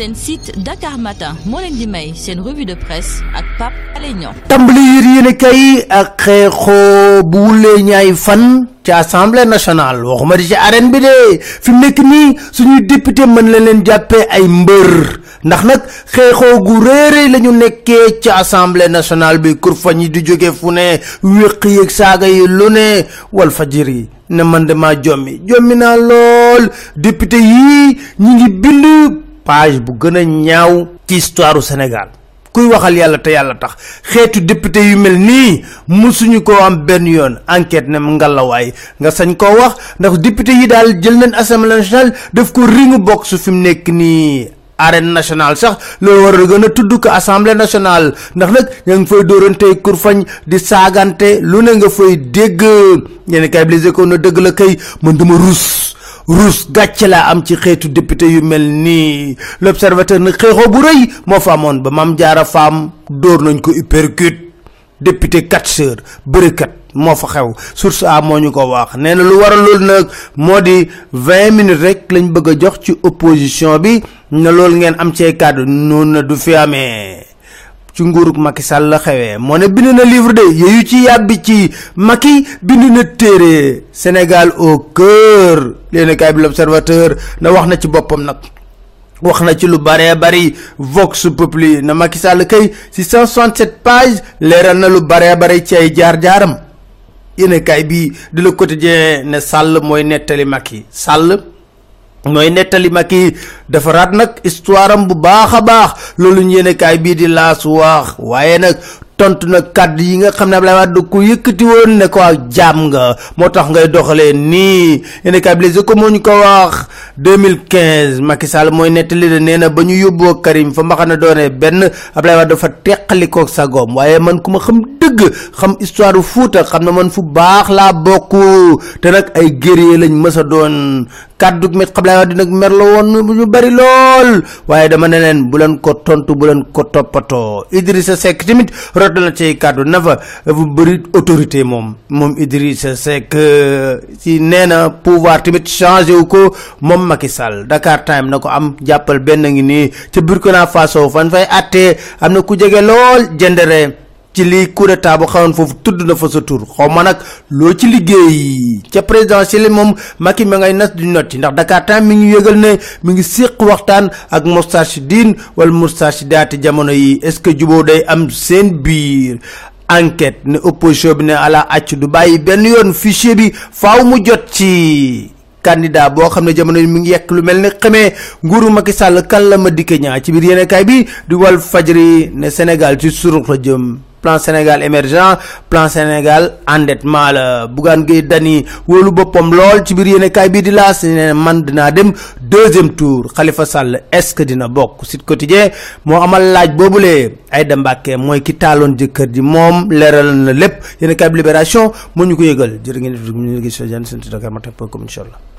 seen site Dakar Matin moo leen di may seen revue de presse ak Pape Alé Niang. Tàmbali yër yéene kay ak xeexoo bu wulee ñaay fan ci assemblée nationale. Waxuma di ci arène bi de. Fi mu nekk nii député mën la leen jàppee ay mbër. Ndax nag xeexoo gu réere la ñu ci assemblée nationale bi. Kurfañ yi di jóge fu ne wéq yeeg saaga yi lu ne. Wal fajir yi ne man dama jommi. Jommi naa lool. Député yii ñi ngi bind page bu gën a ñaaw ci histoire Sénégal. Kuy waxal yàlla te yàlla tax. Xeetu député yu mel nii musuñu koo am benn yoon. Enquête ne ngalawaay nga sañ koo wax ndax député yi daal jël nañ assemblée nationale def ko ringu su fi mu nekk nii. Arène nationale sax loolu war a gën a tudd ko assemblée nationale. Ndax nag ña ngi fay dóorante kurfañ di saagante lu ne nga fay dégg. Ñenn kay bi ko na dëgg la kay man dama rus rus gàcce laa am ci xeetu député yu mel nii. L'observateur nag xeexoo bu rëy moo fa amoon ba mam jaara faam dóor nañ ko uppercut. Député catcheur bërikat moo fa xew. Source a moo ñu ko wax. Nee na lu waral loolu nag moo di vingt minutes rek lañ bëgg a jox ci opposition bi. Ne loolu ngeen am cee kàddu noonu na du fi amee ci nguurug Macky Sall la moo ne bind na livre de yooyu ci yàbbi ci Macky bind na téere Sénégal au cœur. Léegi kaay bi l'observateur na wax na ci nag. Wax na ci lu bare bari. Vox Populi na Macky Sall kay ci 167 pages leeral na lu bare bari ci ay jaar-jaaram. Yéen kaay bi di le quotidien ne Sall mooy nettali Macky Sall mooy nettali Macky defaraat nag histoire am bu baax a baax. Loolu ñu yéene kaay bii di laas wax. Waaye nag tontu nag kàddu yi nga xam ne Abdoulaye Wade ko yëkkati woon ne ko jaam nga. Moo tax ngay doxalee nii. Yéene kaay bi les ko moo ñu ko wax. 2015 Macky Sall mooy nettali de nee na ba ñu yóbboo Karim fa mbaxana doone benn Abdoulaye Wade dafa teqalikoo sa goom. Waaye man ku ma xam dëgg xam histoire Fuuta xam na man fu baax laa bokk te nag ay guerrier lañ mës a doon kàddu mi Abdoulaye Wade nag mer la woon ñu bari lool. Waaye dama ne bu leen ko tontu bu leen ko toppatoo. Idrissa Seck tamit rot na ci kàddu na fa bu bëri autorité moom. Moom Idrissa Seck ci nee na pouvoir tamit changé wu ko Macky Sall. Dakar Time na ko am jàppal benn ngi nii. Ca Burkina Faso fan fay attee am na ku jege lool jëndere ci lii coup d'état bu xawoon foofu tudd na fa sa tur. Xaw ma nag loo ci liggéey. Ca présidentielle moom Macky ma ngay nas di notti. Ndax Dakar Time mi ngi yëgal ne mi ngi séq waxtaan ak Moustarchidine wala Moustarchidaty jamono yi. Est-ce que juboo day am seen biir? Enquête ne opposition bi ne ala acc du bàyyi benn yoon. Fichier bi faaw mu jot ci candidat boo xam ne jamono mi ngi yekk lu mel ni xamee nguuru Macky Sall kan la ma dikke ci biir yéenekaay bi di Walf Fadjri ne Sénégal ci surux la jëm plan Sénégal émergent plan Sénégal endettement la Bougane Gueye Dany wóolu boppam lool ci biir yéenekaay bii di laas ne man dinaa dem deuxième tour. Khalifa Sall est-ce que dina bokk? Sud Quotidien moo amal laaj boobulee Aïda Mbacké mooy ki taaloon jëkkër ji moom leeral na lépp. Yéenekaay bi Libération moo ñu ko yëgal. Jërë ngeen def ñu ngi gis seen Dakar Matin point com incha allah